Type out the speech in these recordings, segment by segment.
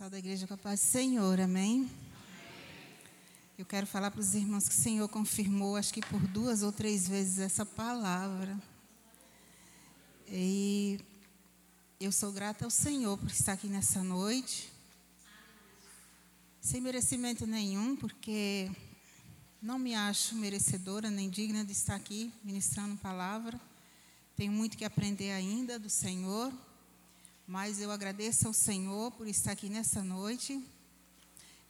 Pessoal da igreja com a paz do Senhor, amém? Eu quero falar para os irmãos que o Senhor confirmou, acho que por duas ou três vezes, essa palavra. E eu sou grata ao Senhor por estar aqui nessa noite. Sem merecimento nenhum, porque não me acho merecedora nem digna de estar aqui ministrando palavra. Tenho muito que aprender ainda do Senhor. Mas eu agradeço ao Senhor por estar aqui nessa noite.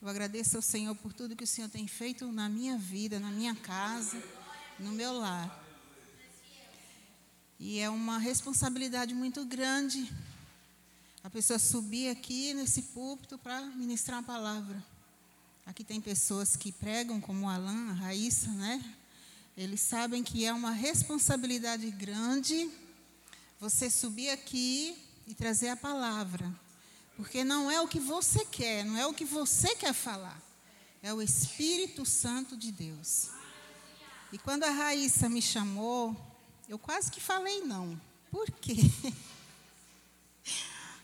Eu agradeço ao Senhor por tudo que o Senhor tem feito na minha vida, na minha casa, no meu lar. E é uma responsabilidade muito grande a pessoa subir aqui nesse púlpito para ministrar a palavra. Aqui tem pessoas que pregam, como o Alan, a Raíssa, né? Eles sabem que é uma responsabilidade grande você subir aqui e trazer a palavra. Porque não é o que você quer, não é o que você quer falar. É o Espírito Santo de Deus. E quando a Raíssa me chamou, eu quase que falei não. Por quê?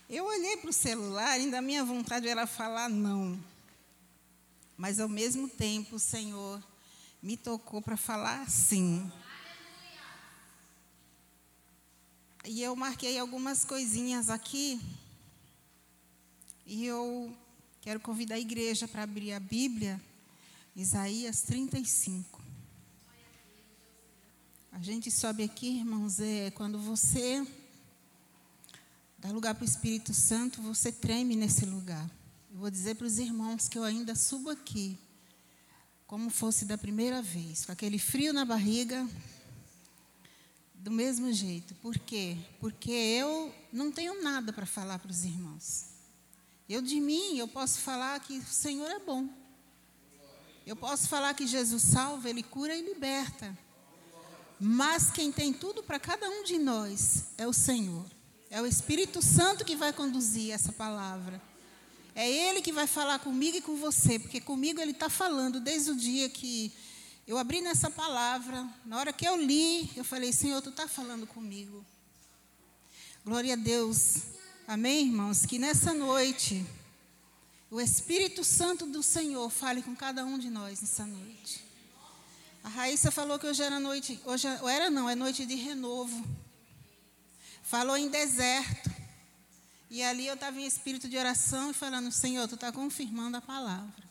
Eu olhei para o celular, ainda a minha vontade era falar não. Mas ao mesmo tempo o Senhor me tocou para falar sim. E eu marquei algumas coisinhas aqui. E eu quero convidar a igreja para abrir a Bíblia, Isaías 35. A gente sobe aqui, irmãos, é quando você dá lugar para o Espírito Santo, você treme nesse lugar. Eu vou dizer para os irmãos que eu ainda subo aqui, como fosse da primeira vez, com aquele frio na barriga, do mesmo jeito. Por quê? Porque eu não tenho nada para falar para os irmãos. Eu de mim, eu posso falar que o Senhor é bom. Eu posso falar que Jesus salva, Ele cura e liberta. Mas quem tem tudo para cada um de nós é o Senhor. É o Espírito Santo que vai conduzir essa palavra. É Ele que vai falar comigo e com você, porque comigo Ele está falando desde o dia que eu abri nessa palavra, na hora que eu li, eu falei: Senhor, tu está falando comigo. Glória a Deus. Amém, irmãos? Que nessa noite, o Espírito Santo do Senhor fale com cada um de nós nessa noite. A Raíssa falou que hoje era noite, hoje era não, é noite de renovo. Falou em deserto. E ali eu estava em espírito de oração e falando, Senhor, tu está confirmando a palavra.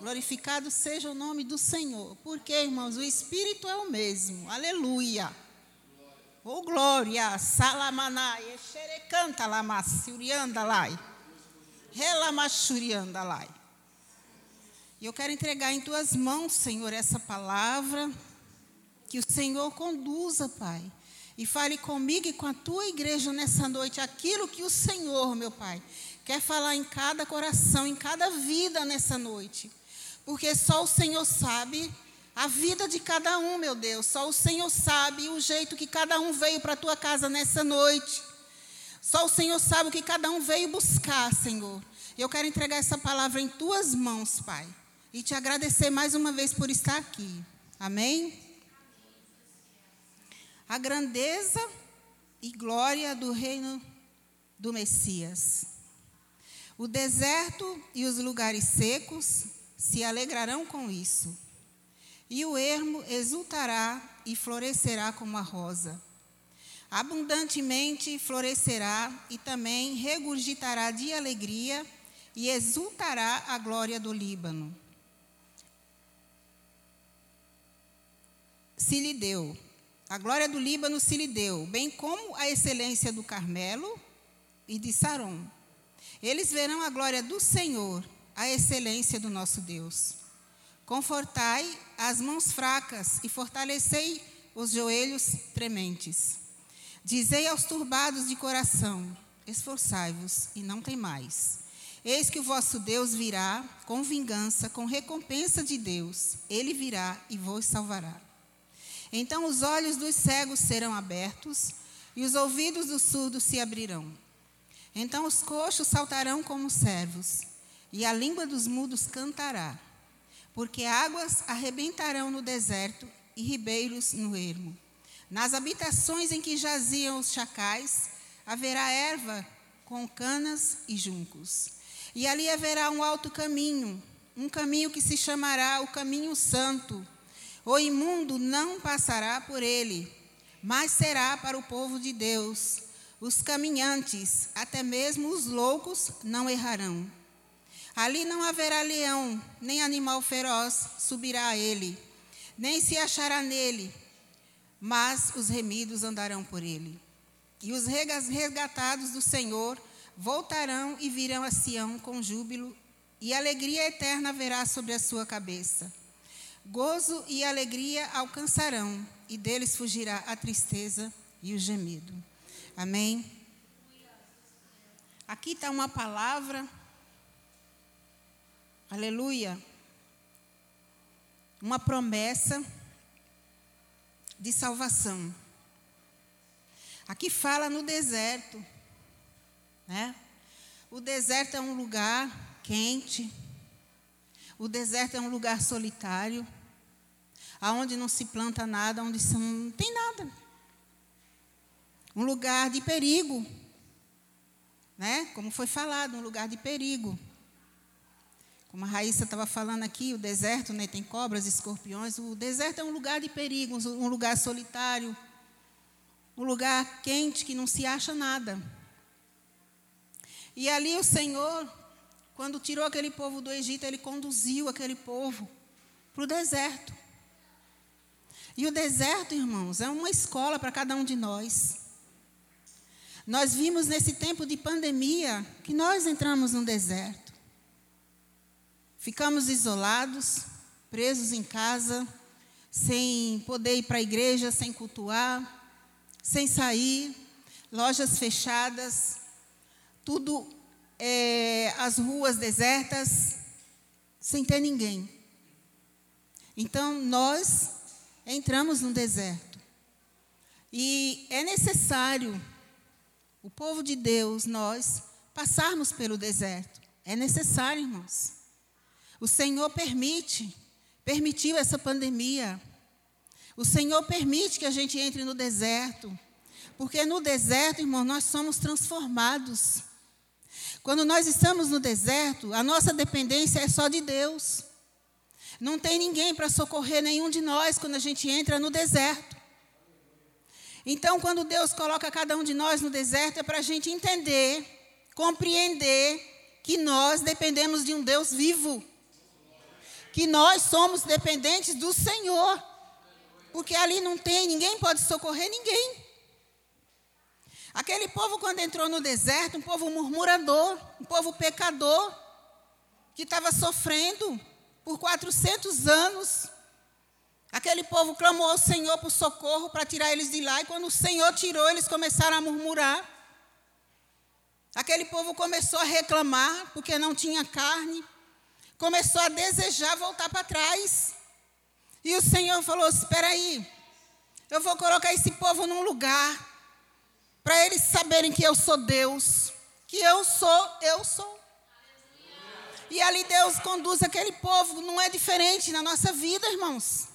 Glorificado seja o nome do Senhor. Porque, irmãos, o Espírito é o mesmo. Aleluia. Oh, glória. Salamanai. Exerecanta lamassurianda lai. Relamachurianda lai. E eu quero entregar em tuas mãos, Senhor, essa palavra. Que o Senhor conduza, Pai. E fale comigo e com a tua igreja nessa noite aquilo que o Senhor, meu Pai, quer falar em cada coração, em cada vida nessa noite porque só o Senhor sabe a vida de cada um, meu Deus. Só o Senhor sabe o jeito que cada um veio para a tua casa nessa noite. Só o Senhor sabe o que cada um veio buscar, Senhor. Eu quero entregar essa palavra em tuas mãos, Pai. E te agradecer mais uma vez por estar aqui. Amém? A grandeza e glória do reino do Messias. O deserto e os lugares secos se alegrarão com isso. E o ermo exultará e florescerá como a rosa. Abundantemente florescerá e também regurgitará de alegria e exultará a glória do Líbano. Se lhe deu. A glória do Líbano se lhe deu, bem como a excelência do Carmelo e de Saron. Eles verão a glória do Senhor a excelência do nosso Deus. Confortai as mãos fracas e fortalecei os joelhos trementes. Dizei aos turbados de coração: esforçai-vos e não temais. Eis que o vosso Deus virá com vingança, com recompensa de Deus. Ele virá e vos salvará. Então os olhos dos cegos serão abertos e os ouvidos dos surdos se abrirão. Então os coxos saltarão como servos e a língua dos mudos cantará, porque águas arrebentarão no deserto e ribeiros no ermo. Nas habitações em que jaziam os chacais, haverá erva com canas e juncos. E ali haverá um alto caminho, um caminho que se chamará o caminho santo. O imundo não passará por ele, mas será para o povo de Deus. Os caminhantes, até mesmo os loucos, não errarão. Ali não haverá leão, nem animal feroz subirá a ele, nem se achará nele, mas os remidos andarão por ele. E os resgatados do Senhor voltarão e virão a Sião com júbilo, e alegria eterna haverá sobre a sua cabeça. Gozo e alegria alcançarão, e deles fugirá a tristeza e o gemido. Amém? Aqui está uma palavra. Aleluia. Uma promessa de salvação. Aqui fala no deserto. Né? O deserto é um lugar quente. O deserto é um lugar solitário. Aonde não se planta nada, onde não tem nada. Um lugar de perigo. Né? Como foi falado, um lugar de perigo. Como a Raíssa estava falando aqui, o deserto né, tem cobras, escorpiões. O deserto é um lugar de perigo, um lugar solitário, um lugar quente que não se acha nada. E ali o Senhor, quando tirou aquele povo do Egito, ele conduziu aquele povo para o deserto. E o deserto, irmãos, é uma escola para cada um de nós. Nós vimos nesse tempo de pandemia que nós entramos no deserto. Ficamos isolados, presos em casa, sem poder ir para a igreja, sem cultuar, sem sair, lojas fechadas, tudo, é, as ruas desertas, sem ter ninguém. Então, nós entramos no deserto. E é necessário, o povo de Deus, nós, passarmos pelo deserto. É necessário, irmãos. O Senhor permite, permitiu essa pandemia. O Senhor permite que a gente entre no deserto. Porque no deserto, irmão, nós somos transformados. Quando nós estamos no deserto, a nossa dependência é só de Deus. Não tem ninguém para socorrer nenhum de nós quando a gente entra no deserto. Então, quando Deus coloca cada um de nós no deserto, é para a gente entender, compreender que nós dependemos de um Deus vivo. Que nós somos dependentes do Senhor. Porque ali não tem, ninguém pode socorrer ninguém. Aquele povo, quando entrou no deserto, um povo murmurador, um povo pecador, que estava sofrendo por 400 anos. Aquele povo clamou ao Senhor por socorro para tirar eles de lá, e quando o Senhor tirou, eles começaram a murmurar. Aquele povo começou a reclamar porque não tinha carne, começou a desejar voltar para trás. E o Senhor falou: Espera aí, eu vou colocar esse povo num lugar para eles saberem que eu sou Deus, que eu sou, eu sou. E ali Deus conduz aquele povo, não é diferente na nossa vida, irmãos.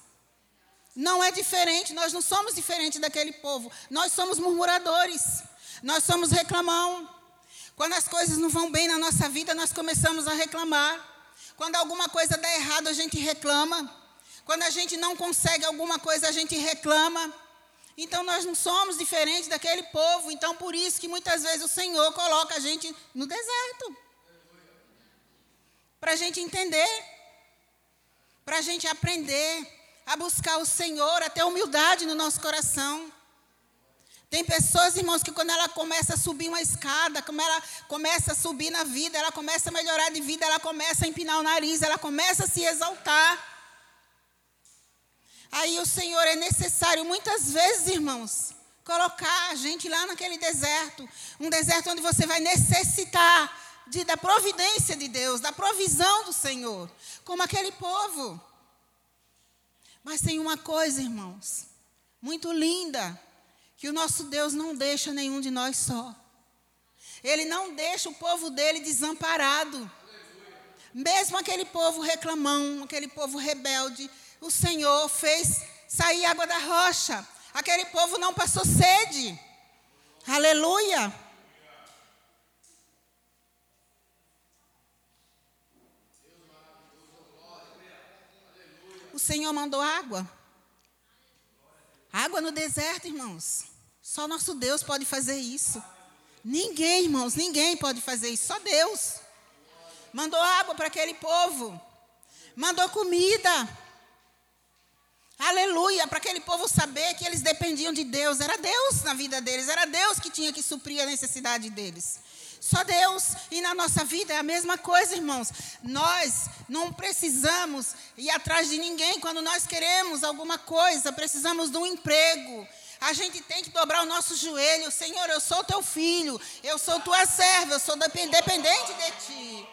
Não é diferente, nós não somos diferentes daquele povo. Nós somos murmuradores, nós somos reclamão. Quando as coisas não vão bem na nossa vida, nós começamos a reclamar. Quando alguma coisa dá errado, a gente reclama. Quando a gente não consegue alguma coisa, a gente reclama. Então nós não somos diferentes daquele povo. Então por isso que muitas vezes o Senhor coloca a gente no deserto. Para a gente entender. Para a gente aprender a buscar o Senhor, a ter humildade no nosso coração. Tem pessoas, irmãos, que quando ela começa a subir uma escada, como ela começa a subir na vida, ela começa a melhorar de vida, ela começa a empinar o nariz, ela começa a se exaltar. Aí o Senhor é necessário, muitas vezes, irmãos, colocar a gente lá naquele deserto um deserto onde você vai necessitar de, da providência de Deus, da provisão do Senhor, como aquele povo. Mas tem uma coisa, irmãos, muito linda, que o nosso Deus não deixa nenhum de nós só. Ele não deixa o povo dele desamparado. Mesmo aquele povo reclamão, aquele povo rebelde, o Senhor fez sair água da rocha. Aquele povo não passou sede. Aleluia. O Senhor mandou água. Água no deserto, irmãos. Só nosso Deus pode fazer isso. Ninguém, irmãos, ninguém pode fazer isso, só Deus. Mandou água para aquele povo. Mandou comida. Aleluia, para aquele povo saber que eles dependiam de Deus. Era Deus na vida deles, era Deus que tinha que suprir a necessidade deles. Só Deus. E na nossa vida é a mesma coisa, irmãos. Nós não precisamos ir atrás de ninguém quando nós queremos alguma coisa, precisamos de um emprego. A gente tem que dobrar o nosso joelho. Senhor, eu sou teu filho, eu sou tua serva, eu sou dependente de ti.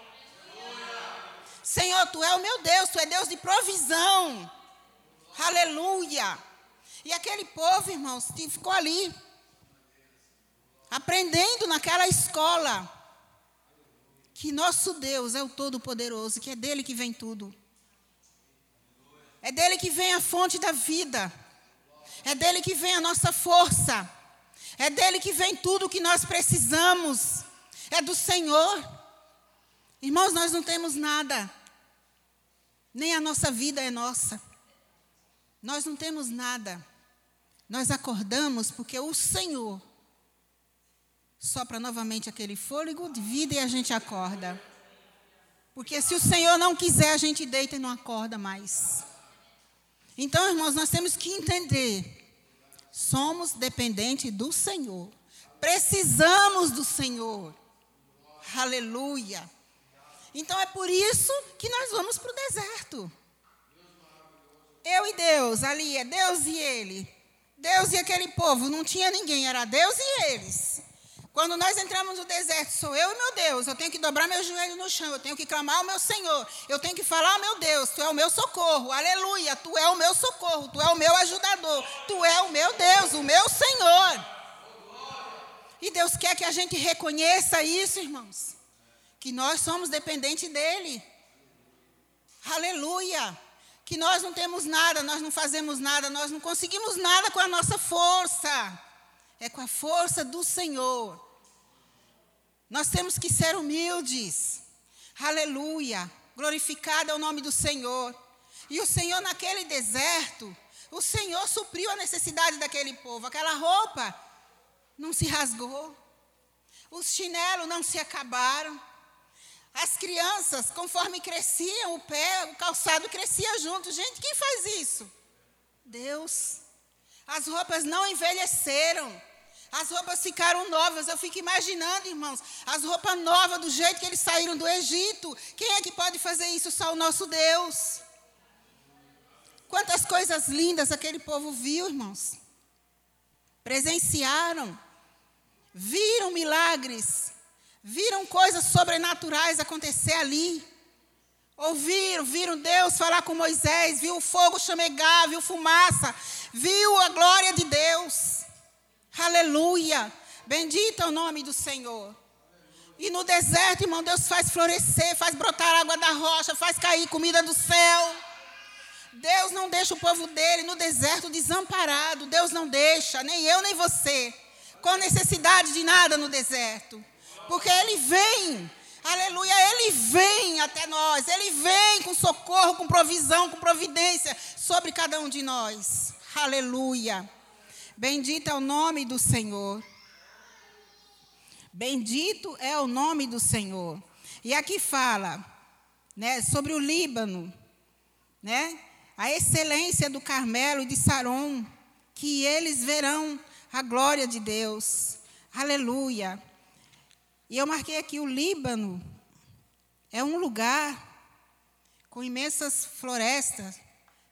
Senhor, tu é o meu Deus, tu é Deus de provisão. Aleluia. E aquele povo, irmãos, ficou ali aprendendo naquela escola que nosso Deus é o Todo-Poderoso, que é dele que vem tudo. É dele que vem a fonte da vida. É dele que vem a nossa força. É dele que vem tudo o que nós precisamos. É do Senhor. Irmãos, nós não temos nada. Nem a nossa vida é nossa. Nós não temos nada. Nós acordamos porque o Senhor sopra novamente aquele fôlego de vida e a gente acorda. Porque se o Senhor não quiser, a gente deita e não acorda mais. Então, irmãos, nós temos que entender. Somos dependentes do Senhor. Precisamos do Senhor. Aleluia. Então é por isso que nós vamos para o deserto. Eu e Deus, ali é Deus e ele. Deus e aquele povo, não tinha ninguém, era Deus e eles. Quando nós entramos no deserto, sou eu e meu Deus. Eu tenho que dobrar meu joelho no chão. Eu tenho que clamar ao meu Senhor. Eu tenho que falar meu Deus. Tu é o meu socorro. Aleluia. Tu é o meu socorro. Tu é o meu ajudador. Tu é o meu Deus, o meu Senhor. E Deus quer que a gente reconheça isso, irmãos. Que nós somos dependentes dEle. Aleluia. Que nós não temos nada, nós não fazemos nada, nós não conseguimos nada com a nossa força é com a força do Senhor. Nós temos que ser humildes. Aleluia. Glorificado é o nome do Senhor. E o Senhor, naquele deserto, o Senhor supriu a necessidade daquele povo. Aquela roupa não se rasgou. Os chinelos não se acabaram. As crianças, conforme cresciam, o pé, o calçado crescia junto. Gente, quem faz isso? Deus. As roupas não envelheceram. As roupas ficaram novas. Eu fico imaginando, irmãos, as roupas novas do jeito que eles saíram do Egito. Quem é que pode fazer isso? Só o nosso Deus. Quantas coisas lindas aquele povo viu, irmãos. Presenciaram. Viram milagres. Viram coisas sobrenaturais acontecer ali. Ouviram, viram Deus falar com Moisés, viu o fogo chamegar, viu fumaça, viu a glória de Deus. Bendito é o nome do Senhor. E no deserto, irmão, Deus faz florescer, faz brotar água da rocha, faz cair comida do céu. Deus não deixa o povo dele no deserto desamparado. Deus não deixa, nem eu nem você, com necessidade de nada no deserto. Porque ele vem, aleluia, ele vem até nós. Ele vem com socorro, com provisão, com providência sobre cada um de nós. Aleluia. Bendito é o nome do Senhor. Bendito é o nome do Senhor. E aqui fala, né, sobre o Líbano, né? A excelência do Carmelo e de Saron, que eles verão a glória de Deus. Aleluia. E eu marquei aqui o Líbano é um lugar com imensas florestas,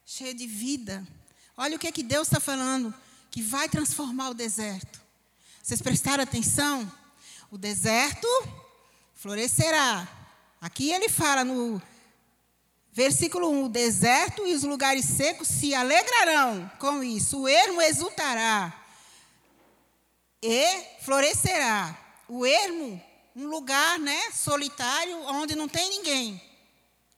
cheio de vida. Olha o que é que Deus está falando que vai transformar o deserto. Vocês prestaram atenção? O deserto florescerá. Aqui ele fala no versículo 1: o deserto e os lugares secos se alegrarão com isso, o ermo exultará e florescerá. O ermo, um lugar né, solitário onde não tem ninguém.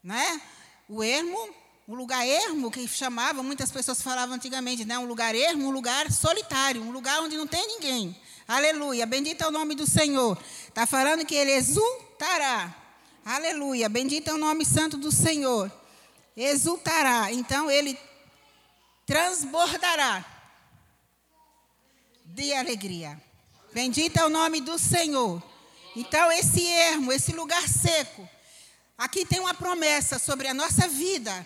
Né? O ermo um lugar ermo, que chamava, muitas pessoas falavam antigamente, né? um lugar ermo, um lugar solitário, um lugar onde não tem ninguém. Aleluia, bendito é o nome do Senhor. Está falando que ele exultará. Aleluia, bendito é o nome santo do Senhor. exultará. Então ele transbordará de alegria. Bendito é o nome do Senhor. Então, esse ermo, esse lugar seco, aqui tem uma promessa sobre a nossa vida: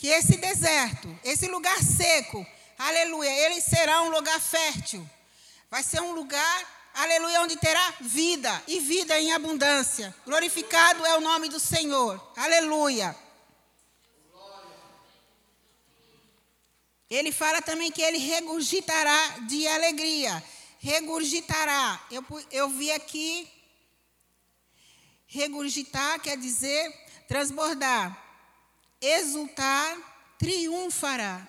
que esse deserto, esse lugar seco, aleluia, ele será um lugar fértil. Vai ser um lugar, aleluia, onde terá vida e vida em abundância. Glorificado é o nome do Senhor, aleluia. Ele fala também que ele regurgitará de alegria. Regurgitará. Eu, eu vi aqui. Regurgitar quer dizer transbordar. Exultar, triunfará.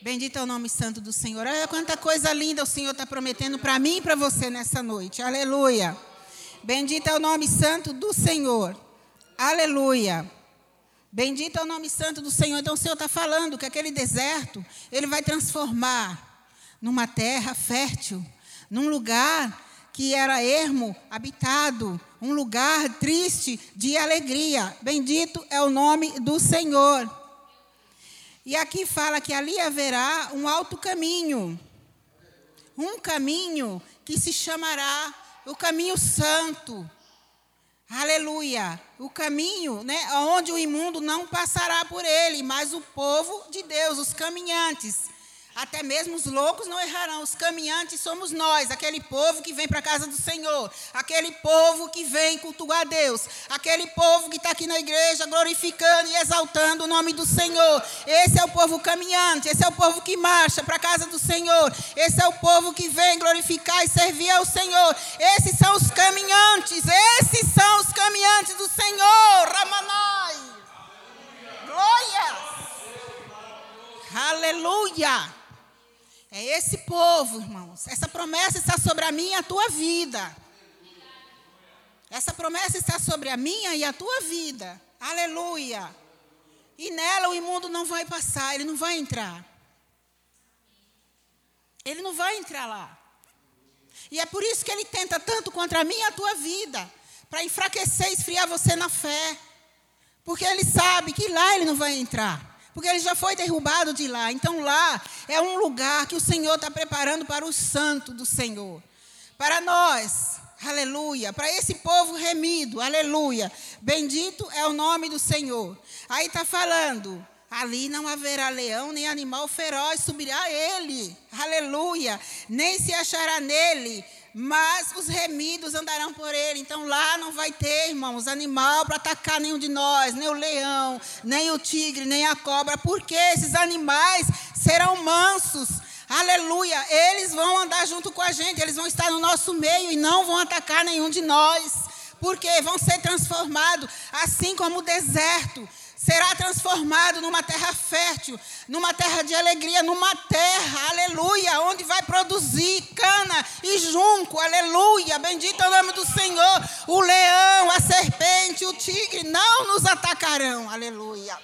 Bendito é o nome santo do Senhor. Olha quanta coisa linda o Senhor está prometendo para mim e para você nessa noite. Aleluia. Bendito é o nome santo do Senhor. Aleluia. Bendito é o nome santo do Senhor. Então o Senhor está falando que aquele deserto, Ele vai transformar numa terra fértil, num lugar que era ermo, habitado, um lugar triste de alegria. Bendito é o nome do Senhor. E aqui fala que ali haverá um alto caminho, um caminho que se chamará o caminho santo. Aleluia. O caminho, né, onde o imundo não passará por ele, mas o povo de Deus, os caminhantes. Até mesmo os loucos não errarão. Os caminhantes somos nós, aquele povo que vem para a casa do Senhor, aquele povo que vem cultuar a Deus, aquele povo que está aqui na igreja glorificando e exaltando o nome do Senhor. Esse é o povo caminhante, esse é o povo que marcha para a casa do Senhor, esse é o povo que vem glorificar e servir ao Senhor. Esses são os caminhantes, esses são os caminhantes do Senhor. Ramanai. Glória. Aleluia. É esse povo, irmãos. Essa promessa está sobre a minha e a tua vida. Essa promessa está sobre a minha e a tua vida. Aleluia. E nela o imundo não vai passar, ele não vai entrar. Ele não vai entrar lá. E é por isso que ele tenta tanto contra a minha e a tua vida para enfraquecer esfriar você na fé. Porque ele sabe que lá ele não vai entrar. Porque ele já foi derrubado de lá. Então lá é um lugar que o Senhor está preparando para o santo do Senhor. Para nós, aleluia. Para esse povo remido, aleluia. Bendito é o nome do Senhor. Aí está falando. Ali não haverá leão nem animal feroz subirá ele, aleluia, nem se achará nele mas os remidos andarão por ele. Então lá não vai ter, irmãos, animal para atacar nenhum de nós, nem o leão, nem o tigre, nem a cobra, porque esses animais serão mansos. Aleluia! Eles vão andar junto com a gente, eles vão estar no nosso meio e não vão atacar nenhum de nós. Porque vão ser transformados, assim como o deserto será transformado numa terra fértil, numa terra de alegria, numa terra, aleluia, onde vai produzir cana e junco, aleluia. Bendito é o nome do Senhor. O leão, a serpente, o tigre não nos atacarão, aleluia.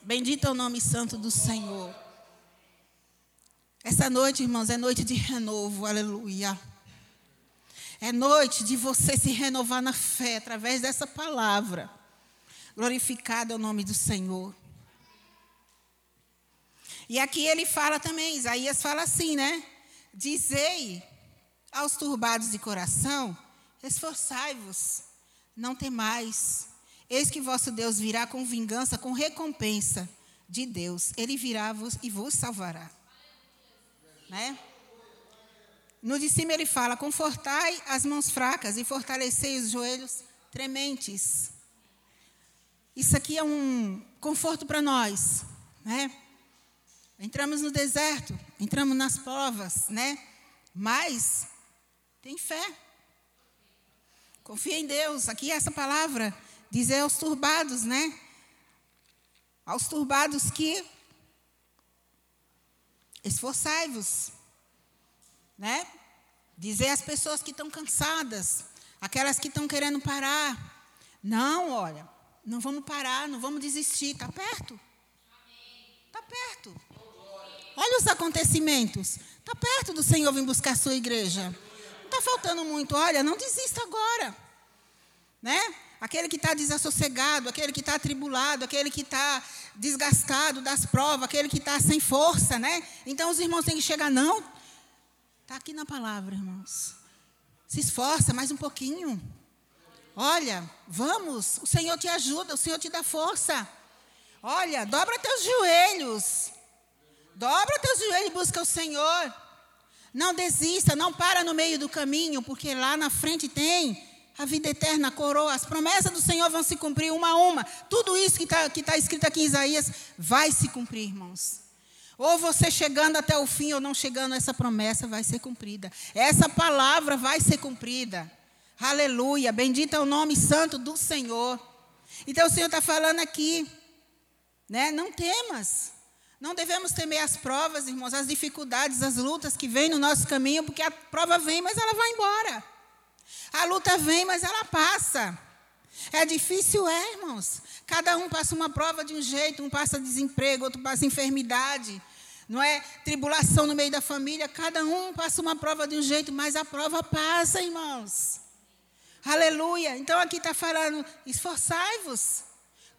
Bendito é o nome santo do Senhor. Essa noite, irmãos, é noite de renovo, aleluia. É noite de você se renovar na fé através dessa palavra. Glorificado é o nome do Senhor. E aqui ele fala também, Isaías fala assim, né? Dizei aos turbados de coração: esforçai-vos, não temais. Eis que vosso Deus virá com vingança, com recompensa de Deus. Ele virá vos e vos salvará. Né? No de cima ele fala: confortai as mãos fracas e fortalecei os joelhos trementes. Isso aqui é um conforto para nós, né? Entramos no deserto, entramos nas provas, né? Mas tem fé. Confia em Deus. Aqui essa palavra dizer aos turbados, né? Aos turbados que esforçai-vos, né? Dizer às pessoas que estão cansadas, aquelas que estão querendo parar. Não, olha, não vamos parar, não vamos desistir. Está perto? Está perto. Olha os acontecimentos. Está perto do Senhor vir buscar a sua igreja. Não está faltando muito. Olha, não desista agora. Né? aquele que está desassossegado, aquele que está atribulado, aquele que está desgastado das provas, aquele que está sem força, né? Então os irmãos têm que chegar, não. Está aqui na palavra, irmãos. Se esforça mais um pouquinho. Olha, vamos, o Senhor te ajuda, o Senhor te dá força. Olha, dobra teus joelhos. Dobra teus joelhos e busca o Senhor. Não desista, não para no meio do caminho, porque lá na frente tem a vida eterna, a coroa. As promessas do Senhor vão se cumprir uma a uma. Tudo isso que está tá escrito aqui em Isaías vai se cumprir, irmãos. Ou você chegando até o fim ou não chegando, essa promessa vai ser cumprida. Essa palavra vai ser cumprida. Aleluia. Bendito é o nome santo do Senhor. Então o Senhor está falando aqui, né? Não temas. Não devemos temer as provas, irmãos, as dificuldades, as lutas que vêm no nosso caminho, porque a prova vem, mas ela vai embora. A luta vem, mas ela passa. É difícil, é, irmãos. Cada um passa uma prova de um jeito, um passa desemprego, outro passa enfermidade, não é? Tribulação no meio da família, cada um passa uma prova de um jeito, mas a prova passa, irmãos. Aleluia. Então aqui está falando, esforçai-vos,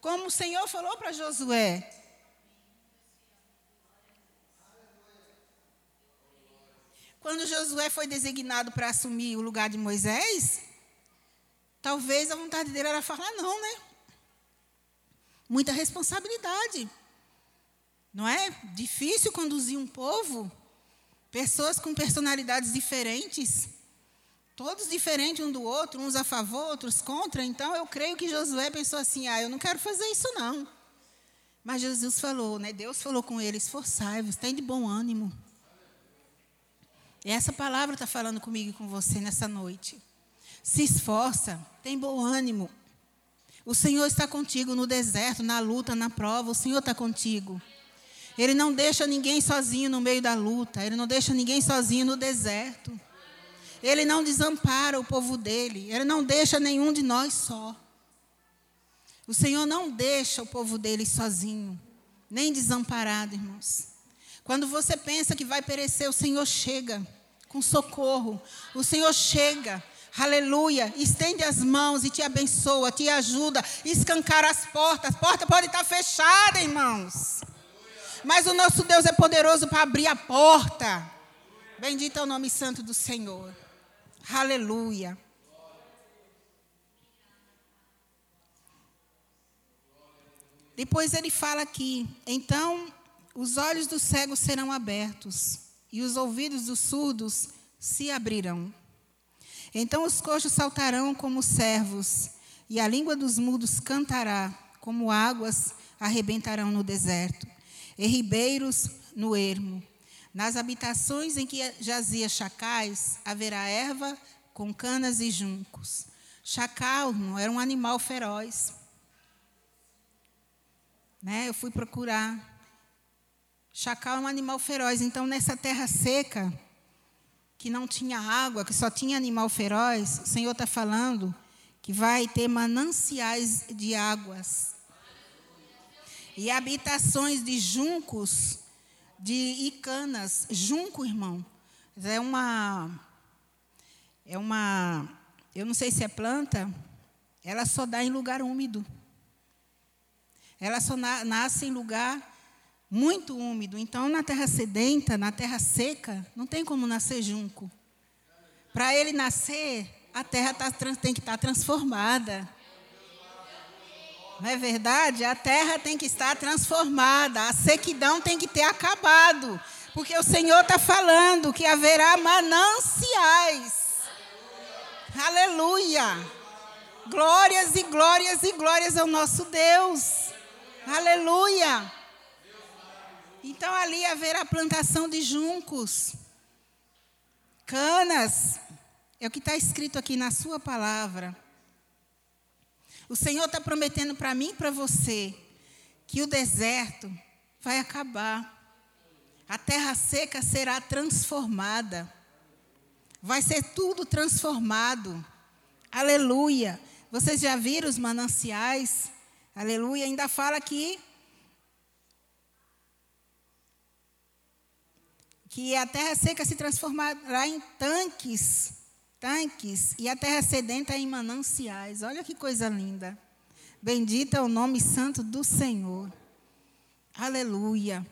como o Senhor falou para Josué. Quando Josué foi designado para assumir o lugar de Moisés, talvez a vontade dele era falar não, né? Muita responsabilidade. Não é difícil conduzir um povo, pessoas com personalidades diferentes, todos diferentes um do outro, uns a favor, outros contra. Então eu creio que Josué pensou assim: "Ah, eu não quero fazer isso não". Mas Jesus falou, né? Deus falou com ele: "Esforçai-vos, tem de bom ânimo". E essa palavra está falando comigo e com você nessa noite. Se esforça, tem bom ânimo. O Senhor está contigo no deserto, na luta, na prova. O Senhor está contigo. Ele não deixa ninguém sozinho no meio da luta. Ele não deixa ninguém sozinho no deserto. Ele não desampara o povo dele. Ele não deixa nenhum de nós só. O Senhor não deixa o povo dele sozinho, nem desamparado, irmãos. Quando você pensa que vai perecer, o Senhor chega com socorro. O Senhor chega, aleluia, estende as mãos e te abençoa, te ajuda, escancar as portas. A porta pode estar fechada, irmãos. Mas o nosso Deus é poderoso para abrir a porta. Bendito é o nome santo do Senhor. Aleluia. Depois ele fala aqui: então os olhos dos cegos serão abertos e os ouvidos dos surdos se abrirão. Então os coxos saltarão como servos, e a língua dos mudos cantará, como águas arrebentarão no deserto, e ribeiros no ermo. Nas habitações em que jazia chacais, haverá erva com canas e juncos. Chacal não era um animal feroz. Né? Eu fui procurar Chacal é um animal feroz, então nessa terra seca, que não tinha água, que só tinha animal feroz, o Senhor está falando que vai ter mananciais de águas e habitações de juncos, de icanas. Junco, irmão, é uma. É uma. Eu não sei se é planta, ela só dá em lugar úmido. Ela só na, nasce em lugar muito úmido. Então, na terra sedenta, na terra seca, não tem como nascer junco. Para ele nascer, a terra tá, tem que estar tá transformada. Não é verdade? A terra tem que estar transformada. A sequidão tem que ter acabado. Porque o Senhor está falando que haverá mananciais. Aleluia. Glórias e glórias e glórias ao nosso Deus. Aleluia. Então ali haverá plantação de juncos, canas. É o que está escrito aqui na sua palavra. O Senhor está prometendo para mim e para você que o deserto vai acabar. A terra seca será transformada. Vai ser tudo transformado. Aleluia. Vocês já viram os mananciais? Aleluia. Ainda fala que que a terra seca se transformará em tanques, tanques e a terra sedenta em mananciais. Olha que coisa linda. Bendito é o nome santo do Senhor. Aleluia.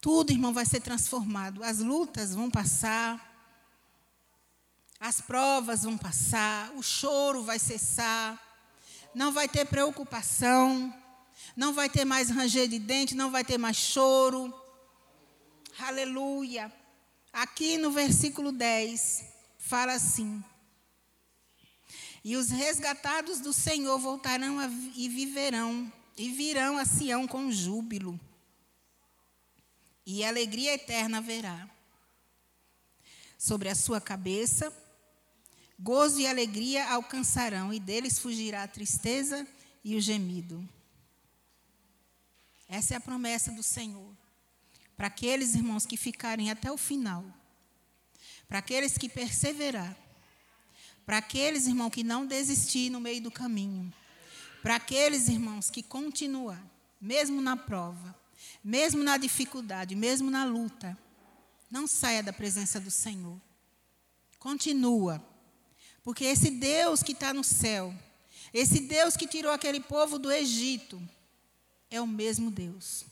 Tudo, irmão, vai ser transformado. As lutas vão passar. As provas vão passar. O choro vai cessar. Não vai ter preocupação. Não vai ter mais ranger de dente. Não vai ter mais choro. Aleluia. Aqui no versículo 10, fala assim: E os resgatados do Senhor voltarão a, e viverão, e virão a Sião com júbilo, e alegria eterna haverá. Sobre a sua cabeça, gozo e alegria alcançarão, e deles fugirá a tristeza e o gemido. Essa é a promessa do Senhor. Para aqueles irmãos que ficarem até o final, para aqueles que perseverar, para aqueles irmãos que não desistir no meio do caminho, para aqueles irmãos que continuar, mesmo na prova, mesmo na dificuldade, mesmo na luta, não saia da presença do Senhor. Continua. Porque esse Deus que está no céu, esse Deus que tirou aquele povo do Egito, é o mesmo Deus.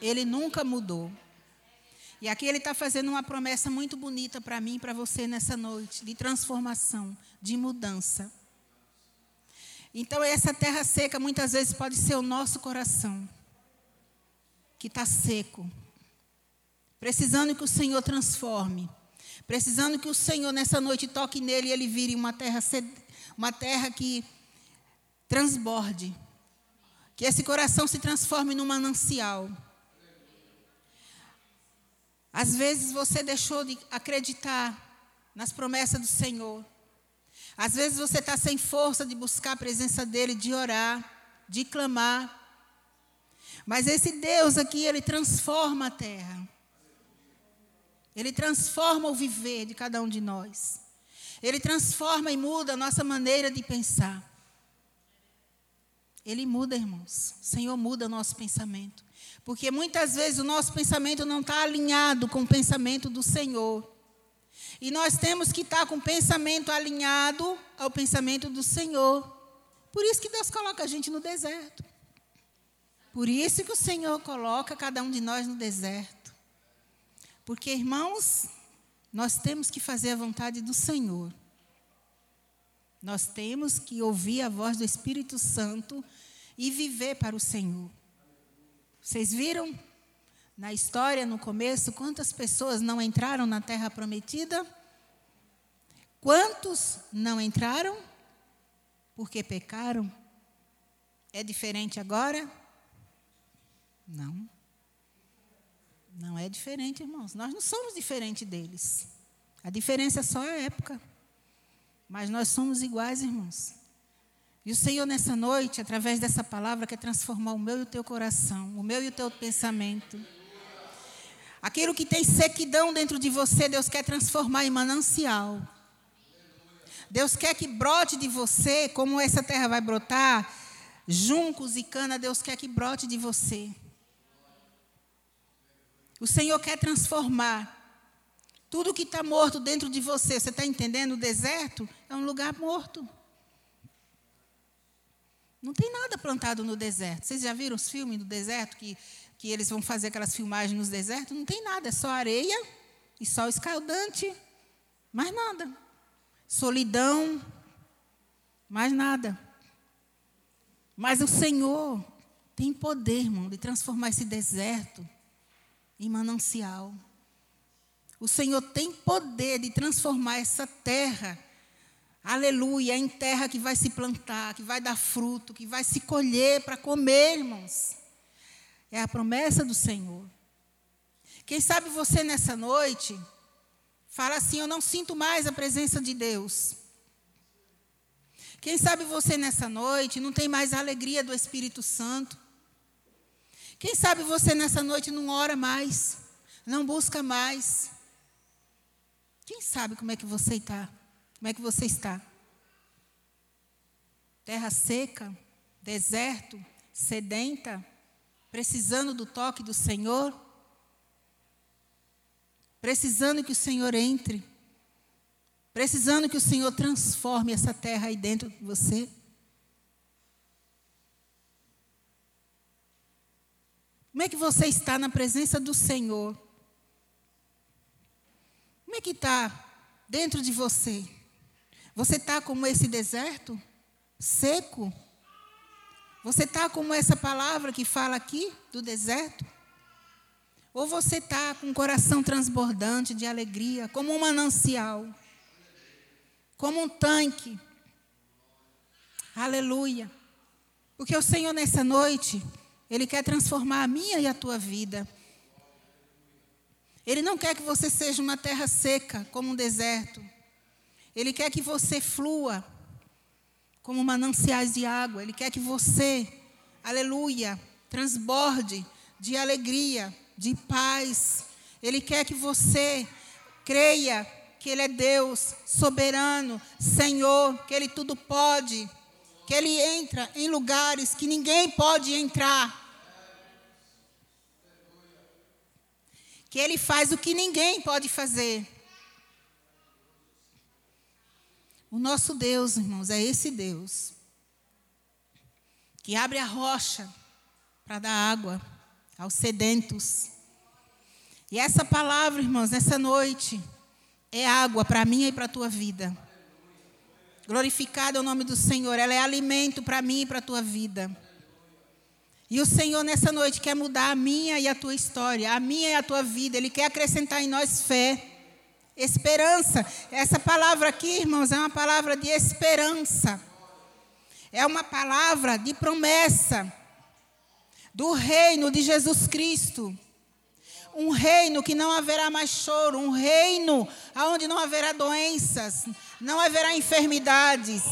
Ele nunca mudou. E aqui ele está fazendo uma promessa muito bonita para mim e para você nessa noite, de transformação, de mudança. Então, essa terra seca muitas vezes pode ser o nosso coração, que está seco, precisando que o Senhor transforme, precisando que o Senhor nessa noite toque nele e ele vire uma terra, uma terra que transborde, que esse coração se transforme num manancial às vezes você deixou de acreditar nas promessas do Senhor. Às vezes você está sem força de buscar a presença dEle, de orar, de clamar. Mas esse Deus aqui, Ele transforma a terra. Ele transforma o viver de cada um de nós. Ele transforma e muda a nossa maneira de pensar. Ele muda, irmãos. O Senhor muda o nosso pensamento. Porque muitas vezes o nosso pensamento não está alinhado com o pensamento do Senhor. E nós temos que estar com o pensamento alinhado ao pensamento do Senhor. Por isso que Deus coloca a gente no deserto. Por isso que o Senhor coloca cada um de nós no deserto. Porque, irmãos, nós temos que fazer a vontade do Senhor. Nós temos que ouvir a voz do Espírito Santo e viver para o Senhor. Vocês viram na história, no começo, quantas pessoas não entraram na terra prometida? Quantos não entraram? Porque pecaram? É diferente agora? Não. Não é diferente, irmãos. Nós não somos diferentes deles. A diferença é só a época. Mas nós somos iguais, irmãos. E o Senhor, nessa noite, através dessa palavra, quer transformar o meu e o teu coração, o meu e o teu pensamento. Aquilo que tem sequidão dentro de você, Deus quer transformar em manancial. Deus quer que brote de você, como essa terra vai brotar, juncos e cana, Deus quer que brote de você. O Senhor quer transformar tudo que está morto dentro de você. Você está entendendo? O deserto é um lugar morto. Não tem nada plantado no deserto. Vocês já viram os filmes do deserto que, que eles vão fazer aquelas filmagens nos desertos? Não tem nada, é só areia e sol escaldante. Mais nada. Solidão. Mais nada. Mas o Senhor tem poder, irmão, de transformar esse deserto em manancial. O Senhor tem poder de transformar essa terra Aleluia, em terra que vai se plantar, que vai dar fruto, que vai se colher para comer, irmãos. É a promessa do Senhor. Quem sabe você nessa noite fala assim: Eu não sinto mais a presença de Deus. Quem sabe você nessa noite não tem mais a alegria do Espírito Santo. Quem sabe você nessa noite não ora mais, não busca mais. Quem sabe como é que você está? Como é que você está? Terra seca, deserto, sedenta, precisando do toque do Senhor? Precisando que o Senhor entre? Precisando que o Senhor transforme essa terra aí dentro de você? Como é que você está na presença do Senhor? Como é que está dentro de você? Você está como esse deserto? Seco? Você está como essa palavra que fala aqui do deserto? Ou você está com o coração transbordante de alegria, como um manancial, como um tanque? Aleluia. Porque o Senhor, nessa noite, Ele quer transformar a minha e a tua vida. Ele não quer que você seja uma terra seca, como um deserto. Ele quer que você flua como mananciais de água. Ele quer que você, aleluia, transborde de alegria, de paz. Ele quer que você creia que Ele é Deus soberano, Senhor, que Ele tudo pode, que Ele entra em lugares que ninguém pode entrar. que ele faz o que ninguém pode fazer. O nosso Deus, irmãos, é esse Deus que abre a rocha para dar água aos sedentos. E essa palavra, irmãos, nessa noite, é água para mim e para a tua vida. Glorificado é o nome do Senhor, ela é alimento para mim e para a tua vida. E o Senhor, nessa noite, quer mudar a minha e a tua história, a minha e a tua vida. Ele quer acrescentar em nós fé, esperança. Essa palavra aqui, irmãos, é uma palavra de esperança. É uma palavra de promessa do reino de Jesus Cristo. Um reino que não haverá mais choro, um reino onde não haverá doenças, não haverá enfermidades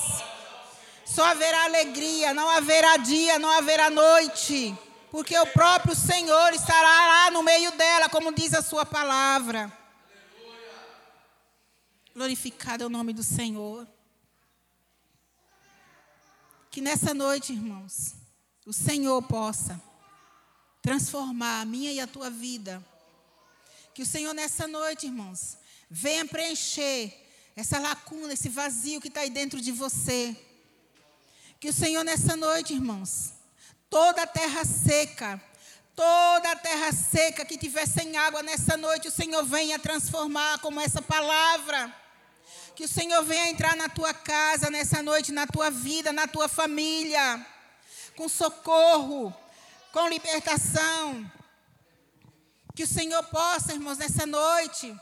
só haverá alegria, não haverá dia, não haverá noite, porque o próprio Senhor estará lá no meio dela, como diz a sua palavra. Glorificado é o nome do Senhor. Que nessa noite, irmãos, o Senhor possa transformar a minha e a tua vida. Que o Senhor nessa noite, irmãos, venha preencher essa lacuna, esse vazio que está aí dentro de você. Que o Senhor, nessa noite, irmãos, toda a terra seca, toda a terra seca que tiver sem água nessa noite, o Senhor venha transformar como essa palavra. Que o Senhor venha entrar na tua casa nessa noite, na tua vida, na tua família, com socorro, com libertação. Que o Senhor possa, irmãos, nessa noite,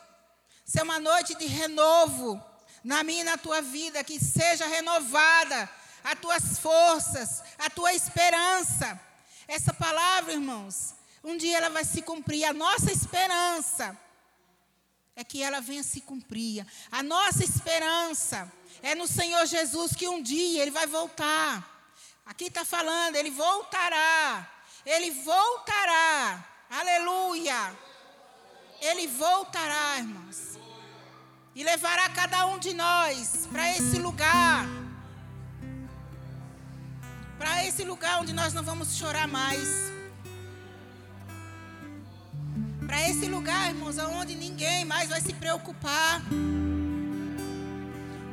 ser uma noite de renovo na minha e na tua vida, que seja renovada as tuas forças, a tua esperança. Essa palavra, irmãos, um dia ela vai se cumprir. A nossa esperança é que ela venha se cumprir. A nossa esperança é no Senhor Jesus que um dia ele vai voltar. Aqui está falando, ele voltará. Ele voltará. Aleluia. Ele voltará, irmãos. E levará cada um de nós para esse lugar para esse lugar onde nós não vamos chorar mais. Esse lugar, irmãos, onde ninguém mais vai se preocupar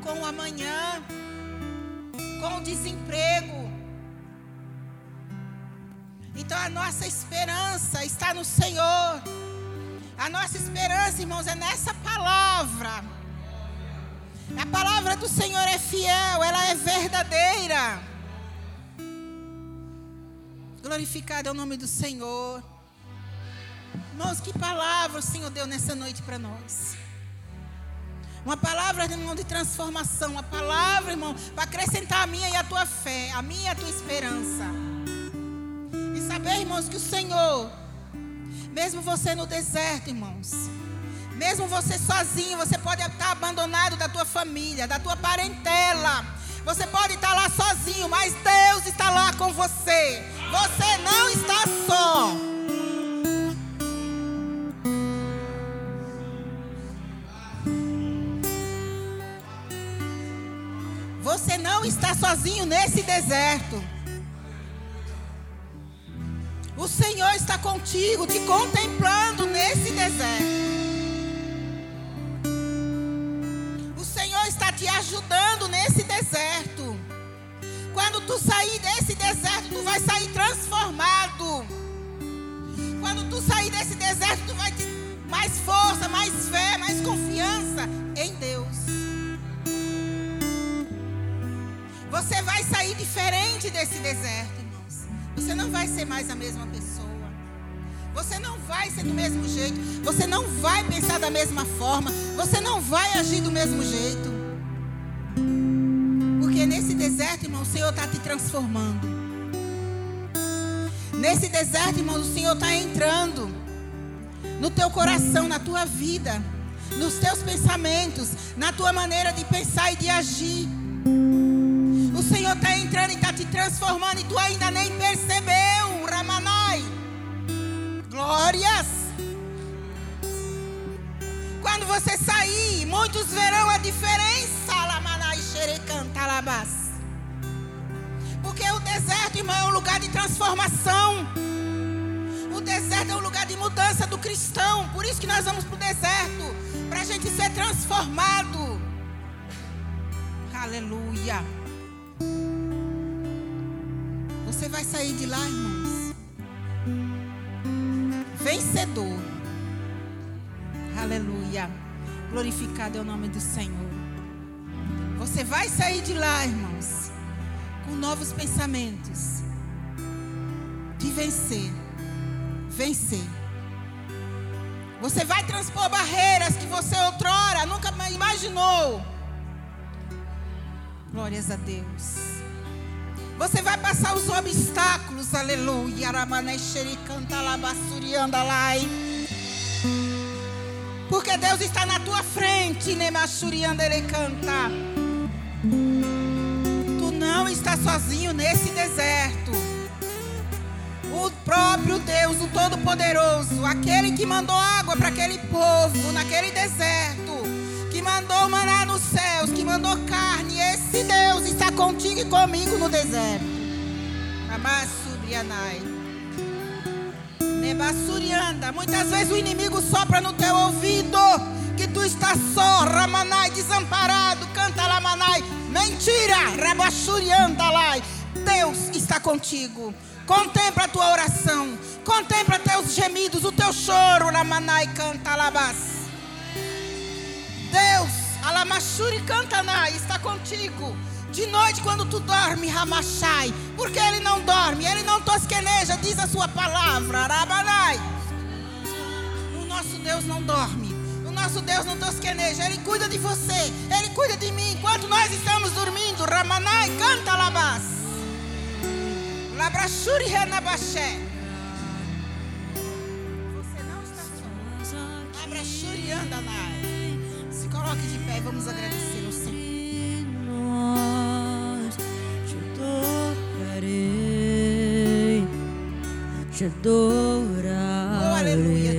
com o amanhã, com o desemprego. Então a nossa esperança está no Senhor. A nossa esperança, irmãos, é nessa palavra. A palavra do Senhor é fiel, ela é verdadeira. Glorificado é o nome do Senhor. Irmãos, que palavra o Senhor deu nessa noite para nós. Uma palavra, irmão, de transformação. Uma palavra, irmão, para acrescentar a minha e a tua fé, a minha e a tua esperança. E saber, irmãos, que o Senhor, mesmo você no deserto, irmãos, mesmo você sozinho, você pode estar abandonado da tua família, da tua parentela. Você pode estar lá sozinho, mas Deus está lá com você. Você não está só. Você não está sozinho nesse deserto. O Senhor está contigo, te contemplando nesse deserto. O Senhor te ajudando nesse deserto. Quando tu sair desse deserto, tu vai sair transformado. Quando tu sair desse deserto, tu vai ter mais força, mais fé, mais confiança em Deus. Você vai sair diferente desse deserto, irmãos. Você não vai ser mais a mesma pessoa. Você não vai ser do mesmo jeito. Você não vai pensar da mesma forma. Você não vai agir do mesmo jeito. Porque nesse deserto, irmão, o Senhor está te transformando. Nesse deserto, irmão, o Senhor está entrando no teu coração, na tua vida, nos teus pensamentos, na tua maneira de pensar e de agir. Senhor está entrando e está te transformando e tu ainda nem percebeu, Ramanai. Glórias. Quando você sair, muitos verão a diferença, Lamanai Xerecantalabas. Porque o deserto, irmão, é um lugar de transformação. O deserto é um lugar de mudança do cristão. Por isso que nós vamos para o deserto. Para a gente ser transformado. Aleluia. Você vai sair de lá, irmãos. Vencedor. Aleluia. Glorificado é o nome do Senhor. Você vai sair de lá, irmãos, com novos pensamentos. De vencer. Vencer. Você vai transpor barreiras que você outrora nunca imaginou. Glórias a Deus. Você vai passar os obstáculos, aleluia. Porque Deus está na tua frente, Nemachuriandele canta. Tu não está sozinho nesse deserto. O próprio Deus, o Todo-Poderoso, aquele que mandou água para aquele povo naquele deserto, que mandou maná nos céus, que mandou carne, esse Deus está contigo e comigo no deserto. Amassurianai. Nebassurianda. Muitas vezes o inimigo sopra no teu ouvido que tu estás só, Ramanai, desamparado, canta Lamanai. Mentira, Rabassurianda lai. Deus está contigo. Contempla a tua oração. Contempla teus gemidos, o teu choro, Ramanai, canta Labas. Deus, Alamachuri Cantanai, está contigo. De noite, quando tu dorme, Ramachai, porque ele não dorme, ele não tosqueneja, diz a sua palavra, Arabanai. O nosso Deus não dorme, o nosso Deus não tosqueneja, ele cuida de você, ele cuida de mim, enquanto nós estamos dormindo, Ramanai, canta Labas. Labrachuri Renabaché. Você não está só. Labrachuri Andanai. Se coloque de pé e vamos agradecer ao Senhor. te adorarei. Oh, aleluia,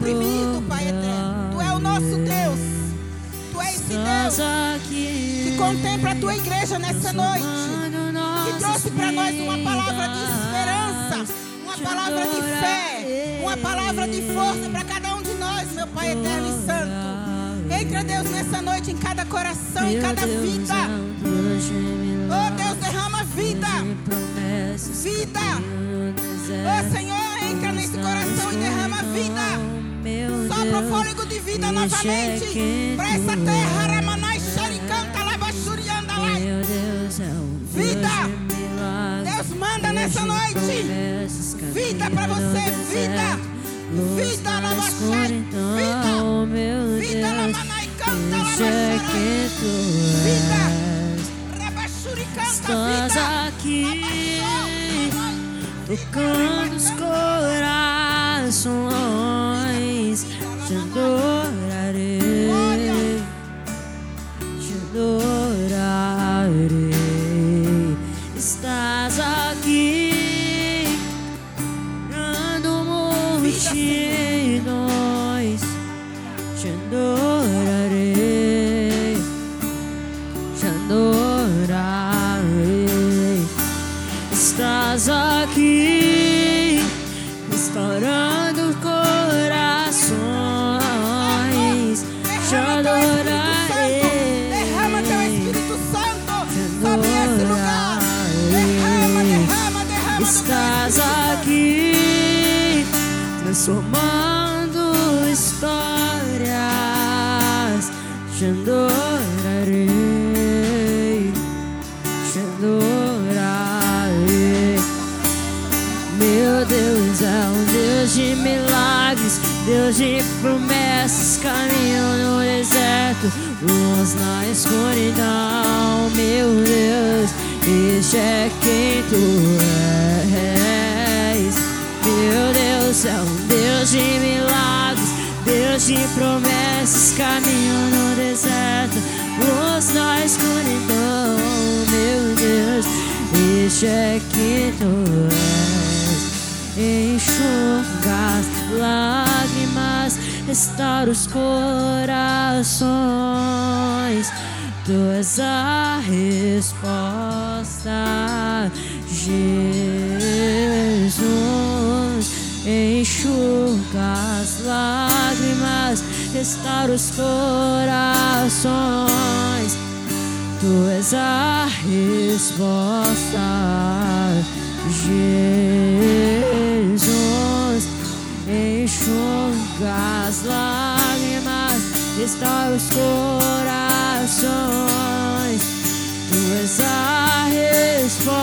oprimido, Pai eterno. Tu é o nosso Deus. Tu é esse Deus que contempla a tua igreja nessa noite. Que trouxe para nós uma palavra de esperança, uma palavra de fé, uma palavra de força para cada um de nós, meu Pai eterno e santo. Entra, Deus, nessa noite em cada coração, em cada vida. Oh, Deus, derrama vida. Vida. Oh, Senhor, entra nesse coração e derrama vida. Sopra o fôlego de vida novamente para essa terra. Ramanai, Xaricanta, Labachurianda, Lai. Vida. Deus manda nessa noite. Vida para você, vida. Vida, Labachari. Vida. Vida, Lamanai, canta, Labachari. Vida. Rabachuricanta, Estás vida. aqui tocando os corações, te adorarei, caminho no deserto, luz na escuridão. Meu Deus, este é quem tu és. Meu Deus é um Deus de milagres, Deus de promessas, caminho no deserto, luz na escuridão. Meu Deus, este é quem tu és. Enxuga as lágrimas, restaura os corações. Tu és a resposta, Jesus. Enxuga as lágrimas, restaura os corações. Tu és a resposta, Jesus. Enxuga as lágrimas, restaura os corações. Tu és a resposta.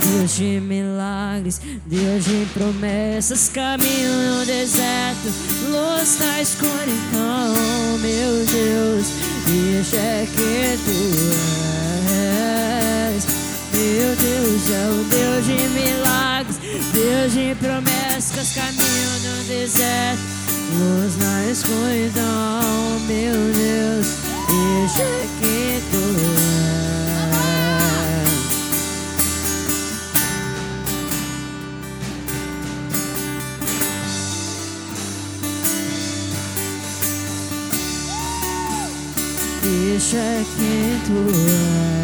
Deus de milagres, Deus de promessas, caminho no deserto, luz na escuridão, meu Deus, este é que tu és. Meu Deus é o Deus de milagres, Deus de promessas, caminho no deserto, luz na escuridão, meu Deus, este é que tu tu és.